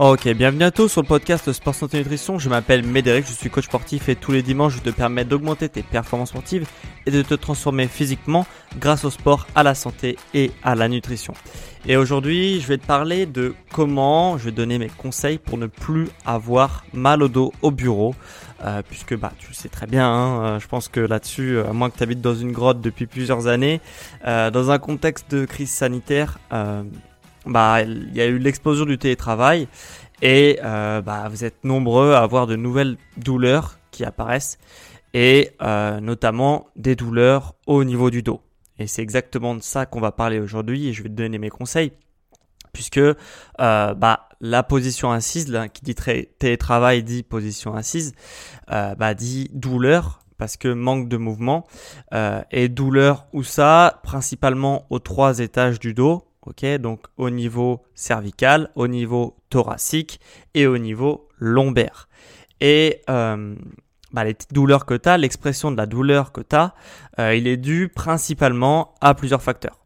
Ok, bienvenue à tous sur le podcast Sport Santé Nutrition. Je m'appelle Médéric, je suis coach sportif et tous les dimanches je te permets d'augmenter tes performances sportives et de te transformer physiquement grâce au sport, à la santé et à la nutrition. Et aujourd'hui, je vais te parler de comment je vais donner mes conseils pour ne plus avoir mal au dos au bureau. Euh, puisque bah tu le sais très bien, hein, euh, je pense que là-dessus, à moins que tu habites dans une grotte depuis plusieurs années, euh, dans un contexte de crise sanitaire, bah, il y a eu l'explosion du télétravail et euh, bah, vous êtes nombreux à avoir de nouvelles douleurs qui apparaissent et euh, notamment des douleurs au niveau du dos. Et c'est exactement de ça qu'on va parler aujourd'hui et je vais te donner mes conseils puisque euh, bah, la position assise, qui dit télétravail dit position assise, bah, dit douleur parce que manque de mouvement et douleur où ça principalement aux trois étages du dos Donc au niveau cervical, au niveau thoracique et au niveau lombaire. Et euh, bah, les douleurs que tu as, l'expression de la douleur que tu as, euh, il est dû principalement à plusieurs facteurs.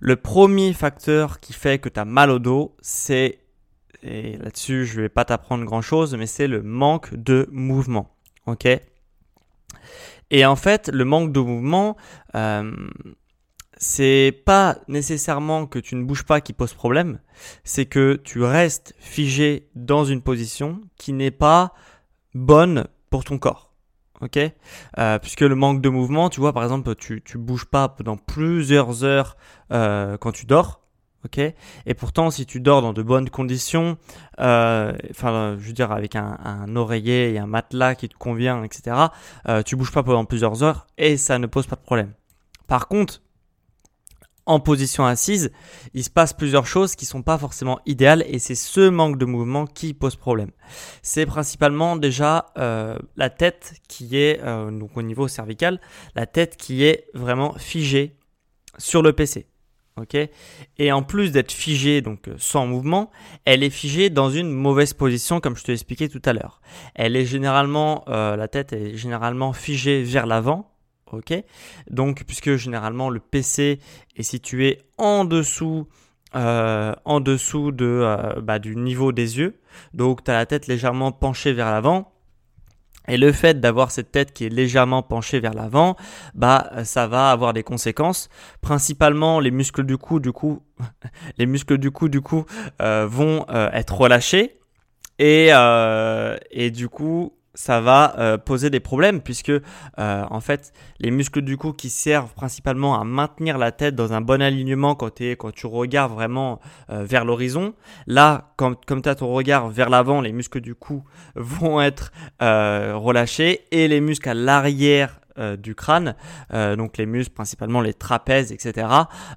Le premier facteur qui fait que tu as mal au dos, c'est, et là-dessus je ne vais pas t'apprendre grand-chose, mais c'est le manque de mouvement. Ok? Et en fait, le manque de mouvement, euh, c'est pas nécessairement que tu ne bouges pas qui pose problème, c'est que tu restes figé dans une position qui n'est pas bonne pour ton corps. Ok? Euh, Puisque le manque de mouvement, tu vois, par exemple, tu, tu bouges pas pendant plusieurs heures euh, quand tu dors. Ok? Et pourtant, si tu dors dans de bonnes conditions, euh, enfin, je veux dire, avec un, un, oreiller et un matelas qui te convient, etc., tu bouges pas pendant plusieurs heures et ça ne pose pas de problème. Par contre, en position assise, il se passe plusieurs choses qui sont pas forcément idéales et c'est ce manque de mouvement qui pose problème. C'est principalement déjà euh, la tête qui est euh, donc au niveau cervical, la tête qui est vraiment figée sur le PC. Ok? Et en plus d'être figée donc euh, sans mouvement, elle est figée dans une mauvaise position comme je te l'expliquais tout à l'heure. Elle est généralement la tête est généralement figée vers l'avant Ok Donc, puisque généralement le PC est situé en dessous, euh, en dessous de, euh, bah, du niveau des yeux, donc tu as la tête légèrement penchée vers l'avant. Et le fait d'avoir cette tête qui est légèrement penchée vers l'avant, bah ça va avoir des conséquences. Principalement les muscles du cou, du coup, les muscles du cou, du coup, euh, vont être relâchés et et du coup ça va euh, poser des problèmes puisque euh, en fait les muscles du cou qui servent principalement à maintenir la tête dans un bon alignement quand, quand tu regardes vraiment euh, vers l'horizon là comme, comme tu as ton regard vers l'avant les muscles du cou vont être relâchés et les muscles à l'arrière du crâne, donc les muscles principalement les trapèzes, etc.,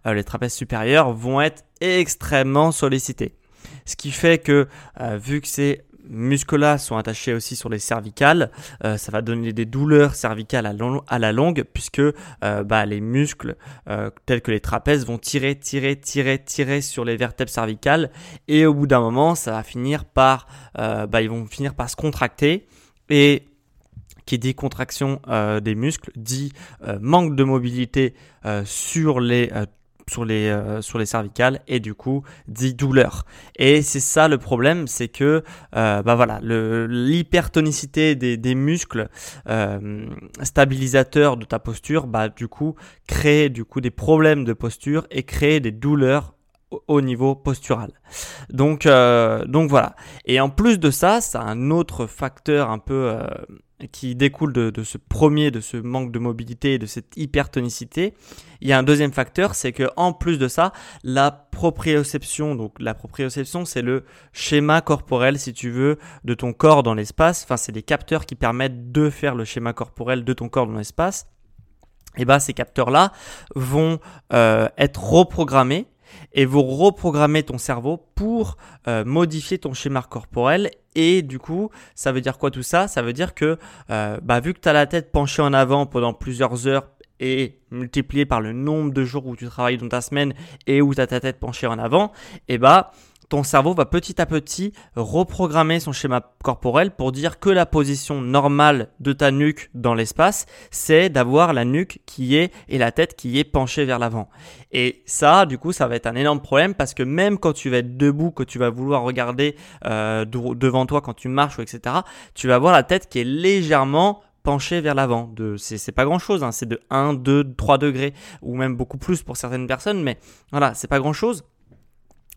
les trapèzes supérieurs vont être extrêmement sollicités. Ce qui fait que, vu que c'est muscles-là sont attachés aussi sur les cervicales. Euh, ça va donner des douleurs cervicales à, la longue puisque euh, bah, les muscles euh, tels que les trapèzes vont tirer, tirer, tirer, tirer sur les vertèbres cervicales et au bout d'un moment, ça va finir par, bah, ils vont finir par se contracter et qui dit contraction des muscles dit manque de mobilité sur les sur les, euh, sur les cervicales et du coup dit douleur. Et c'est ça le problème, c'est que euh, bah voilà, l'hypertonicité des, des, muscles euh, stabilisateurs de ta posture, bah du coup crée du coup des problèmes de posture et crée des douleurs au niveau postural. Donc, euh, donc voilà. Et en plus de ça, c'est un autre facteur un peu qui découle de, de, ce premier, de ce manque de mobilité et de cette hypertonicité. Il y a un deuxième facteur, c'est que en plus de ça, la proprioception, donc la proprioception, c'est le schéma corporel, si tu veux, de ton corps dans l'espace. Enfin, c'est des capteurs qui permettent de faire le schéma corporel de ton corps dans l'espace. Et bah, ces capteurs-là vont euh, être reprogrammés et vous reprogrammez ton cerveau pour euh, modifier ton schéma corporel. Et du coup, ça veut dire quoi tout ça? Ça veut dire que euh, bah, vu que tu as la tête penchée en avant pendant plusieurs heures et multiplié par le nombre de jours où tu travailles dans ta semaine et où tu as ta tête penchée en avant, et bah ton cerveau va petit à petit reprogrammer son schéma corporel pour dire que la position normale de ta nuque dans l'espace, c'est d'avoir la nuque qui est et la tête qui est penchée vers l'avant. Et ça, du coup, ça va être un énorme problème parce que même quand tu vas être debout, que tu vas vouloir regarder euh, devant toi quand tu marches etc., tu vas avoir la tête qui est légèrement penchée vers l'avant. C'est, pas grand chose, hein. c'est de 1, 2, 3 degrés ou même beaucoup plus pour certaines personnes, mais voilà, c'est pas grand chose.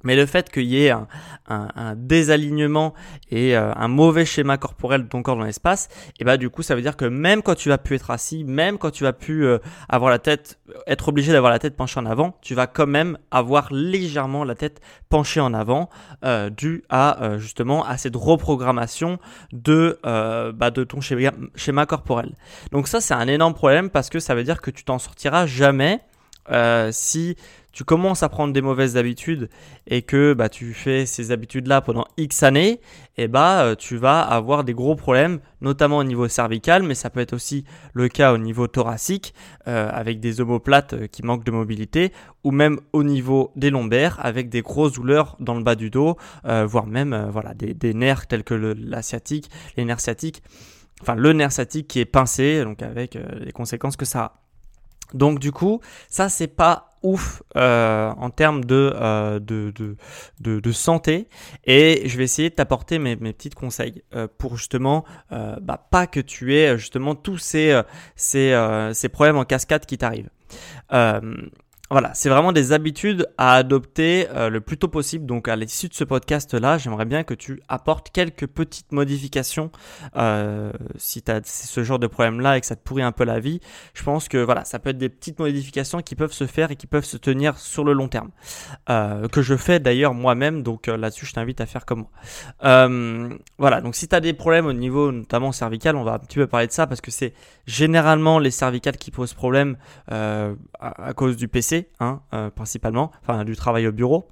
Mais le fait qu'il y ait un, un, désalignement et euh, un mauvais schéma corporel de ton corps dans l'espace, et bah du coup ça veut dire que même quand tu vas plus être assis, même quand tu vas plus euh, avoir la tête, être obligé d'avoir la tête penchée en avant, tu vas quand même avoir légèrement la tête penchée en avant, euh, dû à euh, justement à cette reprogrammation de bah, de ton schéma corporel. Donc ça c'est un énorme problème parce que ça veut dire que tu t'en sortiras jamais si tu commences à prendre des mauvaises habitudes et que bah, tu fais ces habitudes-là pendant X années, et eh bah, euh, tu vas avoir des gros problèmes, notamment au niveau cervical, mais ça peut être aussi le cas au niveau thoracique, euh, avec des omoplates euh, qui manquent de mobilité, ou même au niveau des lombaires, avec des grosses douleurs dans le bas du dos, voire même voilà, des, nerfs tels que la sciatique, les nerfs sciatiques, enfin le nerf sciatique qui est pincé, donc avec les conséquences que ça a. Donc du coup, ça c'est pas ouf euh, en termes de, euh, de, de, de, santé et je vais essayer de t'apporter mes, mes petits conseils euh, pour justement bah, pas que tu aies justement tous ces, ces, ces problèmes en cascade qui t'arrivent. Voilà, c'est vraiment des habitudes à adopter euh, le plus tôt possible. Donc à l'issue de ce podcast-là, j'aimerais bien que tu apportes quelques petites modifications euh, si tu as ce genre de problème-là et que ça te pourrit un peu la vie. Je pense que voilà, ça peut être des petites modifications qui peuvent se faire et qui peuvent se tenir sur le long terme. Euh, que je fais d'ailleurs moi-même, donc là-dessus je t'invite à faire comme moi. Voilà, donc si tu as des problèmes au niveau notamment cervical, on va un petit peu parler de ça parce que c'est généralement les cervicales qui posent problème à cause du PC. Hein, euh, principalement, enfin du travail au bureau.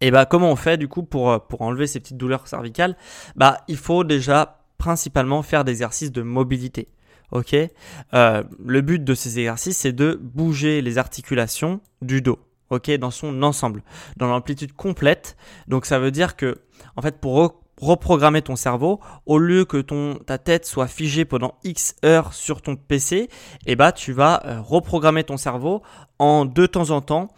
Et bah comment on fait du coup pour, euh, pour enlever ces petites douleurs cervicales? Bah il faut déjà principalement faire des exercices de mobilité. Ok? Euh, Le but de ces exercices c'est de bouger les articulations du dos. Ok? Dans son ensemble, dans l'amplitude complète. Donc ça veut dire que en fait pour reprogrammer ton cerveau, au lieu que ton, ta tête soit figée pendant X heures sur ton PC, et eh bah, tu vas euh, reprogrammer ton cerveau en de temps en temps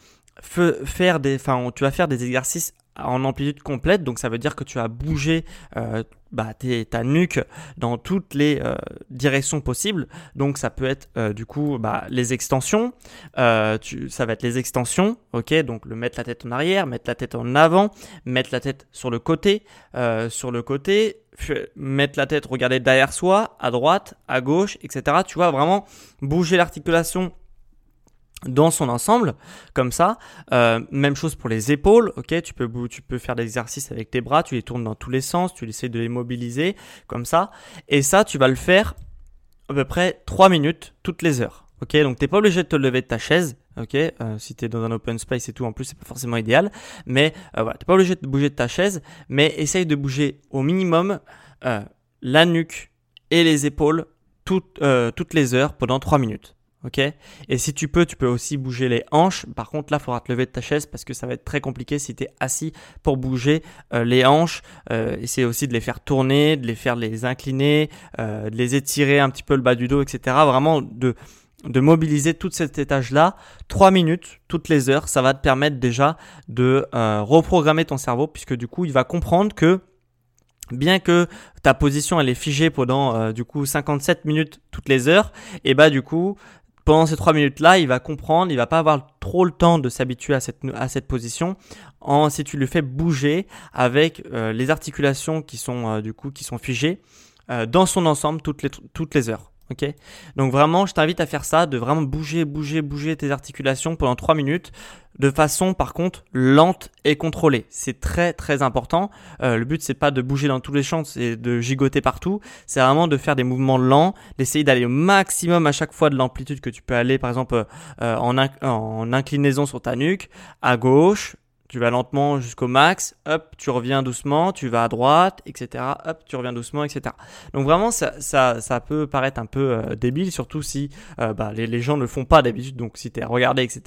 faire des, enfin, tu vas faire des exercices en amplitude complète, donc ça veut dire que tu as bougé euh, bah, ta nuque dans toutes les euh, directions possibles. Donc ça peut être euh, du coup bah, les extensions, tu, ça va être les extensions, ok, donc le mettre la tête en arrière, mettre la tête en avant, mettre la tête sur le côté, sur le côté, mettre la tête, regarder derrière soi, à droite, à gauche, etc. Tu vois vraiment bouger l'articulation dans son ensemble, comme ça. Euh, même chose pour les épaules, ok tu peux, tu peux faire des exercices avec tes bras, tu les tournes dans tous les sens, tu essaies de les mobiliser, comme ça. Et ça, tu vas le faire à peu près 3 minutes toutes les heures. Ok, donc t'es pas obligé de te lever de ta chaise, ok, euh, si t'es dans un open space et tout, en plus c'est pas forcément idéal, mais euh, voilà, t'es pas obligé de bouger de ta chaise, mais essaye de bouger au minimum euh, la nuque et les épaules toutes, euh, toutes les heures pendant 3 minutes ok? Et si tu peux, tu peux aussi bouger les hanches. Par contre, là, il faudra te lever de ta chaise parce que ça va être très compliqué si tu es assis pour bouger euh, les hanches. Euh, aussi de les faire tourner, de les faire les incliner, euh, de les étirer un petit peu le bas du dos, etc. Vraiment de de mobiliser tout cet étage-là, 3 minutes toutes les heures, ça va te permettre déjà de euh, reprogrammer ton cerveau puisque du coup il va comprendre que bien que ta position elle est figée pendant du coup 57 minutes toutes les heures, et bah du coup pendant ces 3 minutes là il va comprendre, il va pas avoir trop le temps de s'habituer à cette, à cette position en, si tu le fais bouger avec euh, les articulations qui sont du coup qui sont figées dans son ensemble toutes les, toutes les heures. Ok Donc vraiment, je t'invite à faire ça, de vraiment bouger, bouger, bouger tes articulations pendant 3 minutes, de façon par contre lente et contrôlée. C'est très très important. Euh, le but c'est pas de bouger dans tous les champs et de gigoter partout. C'est vraiment de faire des mouvements lents, d'essayer d'aller au maximum à chaque fois de l'amplitude que tu peux aller, par exemple euh, en inclinaison sur ta nuque, à gauche, tu vas lentement jusqu'au max, hop, tu reviens doucement, tu vas à droite, etc. Hop, tu reviens doucement, etc. Donc vraiment, ça, ça, ça peut paraître un peu euh, débile, surtout si euh, bah, les, les, gens ne le font pas d'habitude. Donc si tu es regardé, etc.,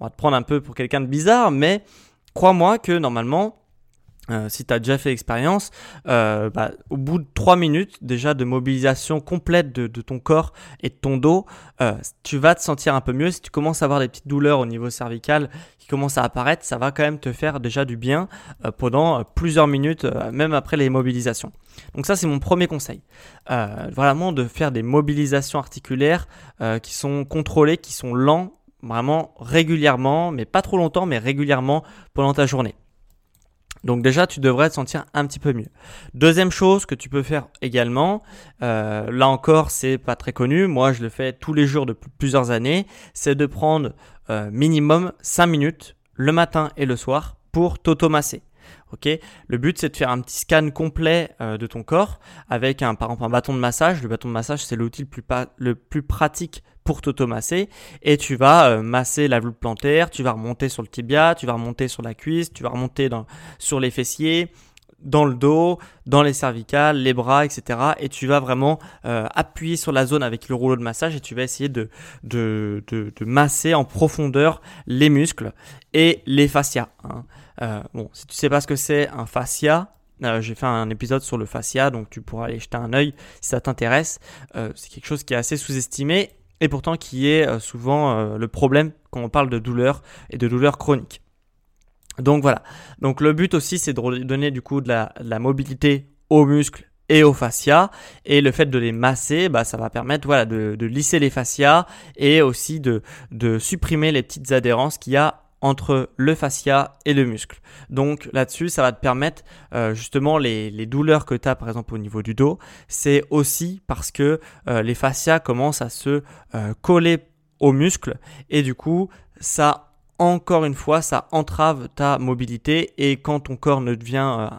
on va te prendre un peu pour quelqu'un de bizarre, mais crois-moi que normalement, euh, si tu as déjà fait l'expérience, euh, bah, au bout de 3 minutes déjà de mobilisation complète de, ton corps et de ton dos, euh, tu vas te sentir un peu mieux. Si tu commences à avoir des petites douleurs au niveau cervical qui commencent à apparaître, ça va quand même te faire déjà du bien pendant plusieurs minutes, même après les mobilisations. Donc ça c'est mon premier conseil. vraiment de faire des mobilisations articulaires qui sont contrôlées, qui sont lents, vraiment régulièrement, mais pas trop longtemps, mais régulièrement pendant ta journée. Donc déjà, tu devrais te sentir un petit peu mieux. Deuxième chose que tu peux faire également, euh, là encore, c'est pas très connu. Moi, je le fais tous les jours depuis plusieurs années. C'est de prendre euh, minimum 5 minutes le matin et le soir pour t'automasser. Ok, le but c'est de faire un petit scan complet euh, de ton corps avec un par exemple un bâton de massage. Le bâton de massage c'est l'outil le le plus pratique pour t'automasser et tu vas euh, masser la voûte plantaire, tu vas remonter sur le tibia, tu vas remonter sur la cuisse, tu vas remonter sur les fessiers, dans le dos, dans les cervicales, les bras, etc. Et tu vas vraiment euh, appuyer sur la zone avec le rouleau de massage et tu vas essayer de, masser en profondeur les muscles et les fascias. Hein. Euh, bon, si tu sais pas ce que c'est un fascia, j'ai fait un épisode sur le fascia, donc tu pourras aller jeter un œil si ça t'intéresse. C'est quelque chose qui est assez sous-estimé et pourtant qui est euh, souvent euh, le problème quand on parle de douleur et de douleur chronique. Donc voilà. Donc le but aussi c'est de donner du coup de la, mobilité aux muscles et aux fascias et le fait de les masser bah, ça va permettre voilà de, lisser les fascias et aussi de supprimer les petites adhérences qu'il y a entre le fascia et le muscle. Donc là-dessus, ça va te permettre euh, justement les, douleurs que tu as par exemple au niveau du dos, c'est aussi parce que euh, les fascias commencent à se euh, coller aux muscles et du coup, ça encore une fois, ça entrave ta mobilité et quand ton corps ne devient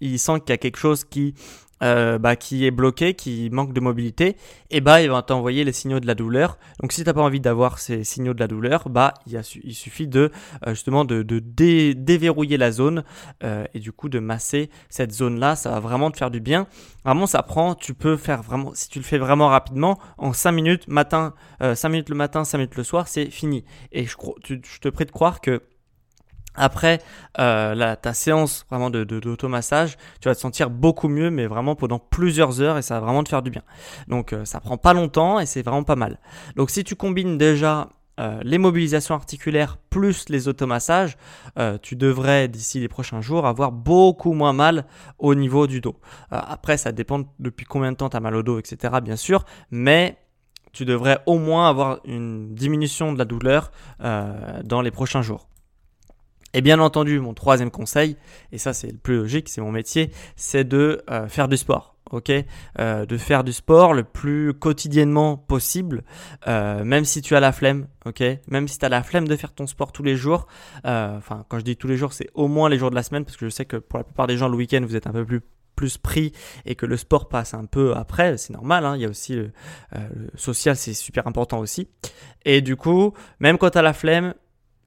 il sent qu'il y a quelque chose qui euh, bah, qui est bloqué, qui manque de mobilité, et bah il va t'envoyer les signaux de la douleur. Donc si t'as pas envie d'avoir ces signaux de la douleur, bah il, a, il suffit de euh, justement de, de déverrouiller la zone euh, et du coup de masser cette zone là, ça va vraiment te faire du bien. Vraiment ça prend, tu peux faire vraiment, si tu le fais vraiment rapidement, en 5 minutes matin, 5 minutes le matin, 5 minutes le soir, c'est fini. Et je, je te prie de croire que après euh, la, ta séance vraiment de, d'automassage, tu vas te sentir beaucoup mieux, mais vraiment pendant plusieurs heures et ça va vraiment te faire du bien. Donc euh, ça prend pas longtemps et c'est vraiment pas mal. Donc si tu combines déjà euh, les mobilisations articulaires plus les automassages, euh, tu devrais d'ici les prochains jours avoir beaucoup moins mal au niveau du dos. Euh, après, ça dépend depuis combien de temps tu as mal au dos, etc. Bien sûr, mais tu devrais au moins avoir une diminution de la douleur euh, dans les prochains jours. Et bien entendu, mon troisième conseil, et ça c'est le plus logique, c'est mon métier, c'est de euh, faire du sport. Ok, euh, de faire du sport le plus quotidiennement possible, euh, même si tu as la flemme. Ok, même si tu as la flemme de faire ton sport tous les jours. Enfin, quand je dis tous les jours, c'est au moins les jours de la semaine, parce que je sais que pour la plupart des gens, le week-end, vous êtes un peu plus plus pris et que le sport passe un peu après, c'est normal, hein, il y a aussi le social, c'est super important aussi. Et du coup, même quand tu as la flemme,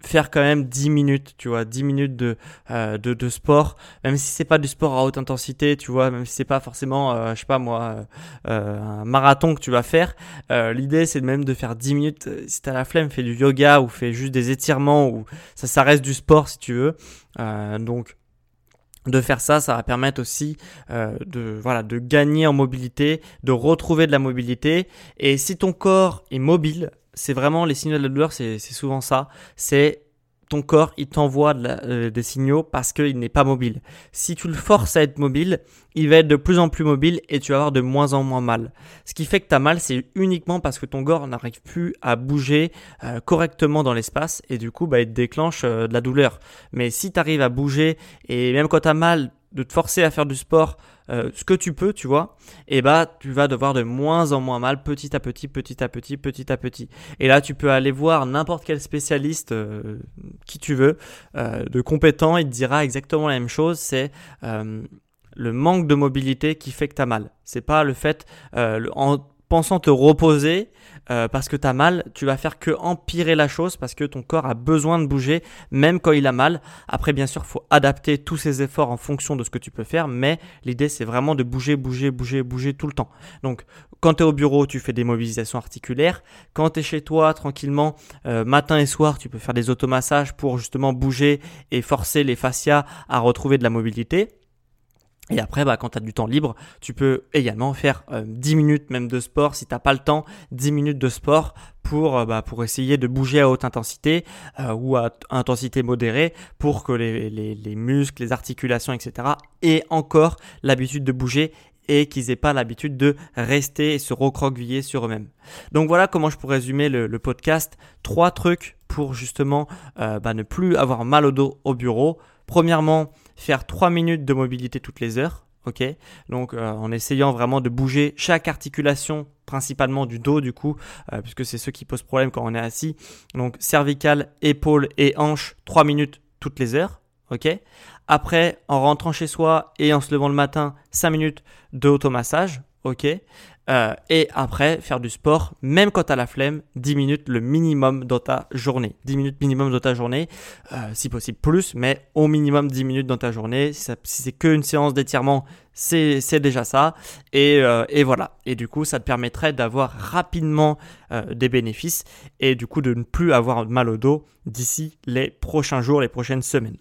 faire quand même 10 minutes, tu vois, 10 minutes de, euh, de, de, sport, même si c'est pas du sport à haute intensité, tu vois, même si c'est pas forcément, euh, je sais pas moi, euh, un marathon que tu vas faire, euh, l'idée c'est même de faire 10 minutes, euh, si t'as la flemme, fais du yoga ou fais juste des étirements ou ça, ça reste du sport si tu veux, euh, donc de faire ça, ça va permettre aussi euh, de voilà de gagner en mobilité, de retrouver de la mobilité. Et si ton corps est mobile, c'est vraiment les signaux de la douleur, c'est souvent ça. C'est ton corps, il t'envoie euh, des signaux parce qu'il n'est pas mobile. Si tu le forces à être mobile, il va être de plus en plus mobile et tu vas avoir de moins en moins mal. Ce qui fait que tu as mal, c'est uniquement parce que ton corps n'arrive plus à bouger euh, correctement dans l'espace et du coup, bah, il te déclenche euh, de la douleur. Mais si tu arrives à bouger et même quand tu as mal, de te forcer à faire du sport euh, ce que tu peux, tu vois, et bah tu vas devoir de moins en moins mal petit à petit, petit à petit, petit à petit. Et là, tu peux aller voir n'importe quel spécialiste euh, qui tu veux, euh, de compétent, il te dira exactement la même chose. C'est le manque de mobilité qui fait que tu as mal. C'est pas le fait en pensant te reposer euh, parce que tu as mal, tu vas faire que empirer la chose parce que ton corps a besoin de bouger même quand il a mal. Après bien sûr, faut adapter tous ces efforts en fonction de ce que tu peux faire, mais l'idée c'est vraiment de bouger, bouger, bouger, bouger tout le temps. Donc quand tu es au bureau, tu fais des mobilisations articulaires. Quand tu es chez toi tranquillement, euh, matin et soir, tu peux faire des automassages pour justement bouger et forcer les fascias à retrouver de la mobilité. Et après, bah, quand tu as du temps libre, tu peux également faire 10 euh, minutes même de sport. Si tu n'as pas le temps, 10 minutes de sport pour, euh, bah, pour essayer de bouger à haute intensité euh, ou à intensité modérée pour que les, les, les muscles, les articulations, etc. aient encore l'habitude de bouger et qu'ils aient pas l'habitude de rester et se recroqueviller sur eux-mêmes. Donc voilà comment je pourrais résumer le, podcast. Trois trucs pour justement bah, ne plus avoir mal au dos au bureau. Premièrement, faire 3 minutes de mobilité toutes les heures. Ok, donc euh, en essayant vraiment de bouger chaque articulation, principalement du dos du coup, euh, puisque c'est ce qui pose problème quand on est assis. Donc cervical, épaule et hanche, 3 minutes toutes les heures. Ok? Après, en rentrant chez soi et en se levant le matin, 5 minutes de automassage. Ok? Euh, et après, faire du sport, même quand tu la flemme, 10 minutes le minimum dans ta journée. 10 minutes minimum dans ta journée, euh, si possible plus, mais au minimum 10 minutes dans ta journée. Si, c'est qu'une séance d'étirement, c'est, déjà ça. Et, euh, et, voilà. Et du coup, ça te permettrait d'avoir rapidement des bénéfices et du coup de ne plus avoir mal au dos d'ici les prochains jours, les prochaines semaines.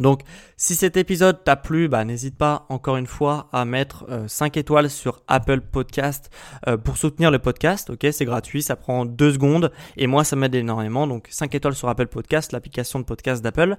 Donc, si cet épisode t'a plu, bah, n'hésite pas encore une fois à mettre 5 euh, étoiles sur Apple Podcast euh, pour soutenir le podcast. Ok, c'est gratuit, ça prend 2 secondes et moi ça m'aide énormément. Donc 5 étoiles sur Apple Podcast, l'application de podcast d'Apple.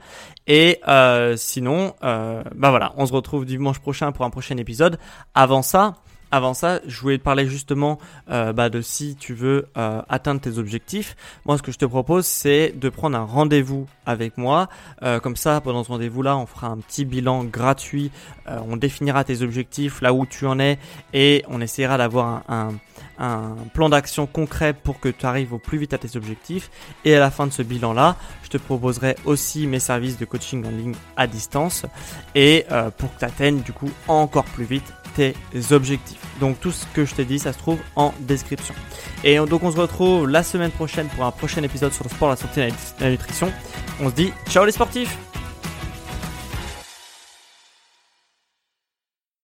Et euh, sinon, bah voilà, on se retrouve dimanche prochain pour un prochain épisode. Avant ça, avant ça, je voulais te parler justement euh, bah, de si tu veux euh, atteindre tes objectifs. Moi, ce que je te propose, c'est de prendre un rendez-vous avec moi. Euh, comme ça, pendant ce rendez-vous-là, on fera un petit bilan gratuit. on définira tes objectifs, là où tu en es, et on essaiera d'avoir un, un plan d'action concret pour que tu arrives au plus vite à tes objectifs. Et à la fin de ce bilan-là, je te proposerai aussi mes services de coaching en ligne à distance et pour que tu atteignes du coup encore plus vite tes objectifs. Donc tout ce que je t'ai dit, ça se trouve en description. Et donc on se retrouve la semaine prochaine pour un prochain épisode sur le sport, la santé et la nutrition. On se dit ciao les sportifs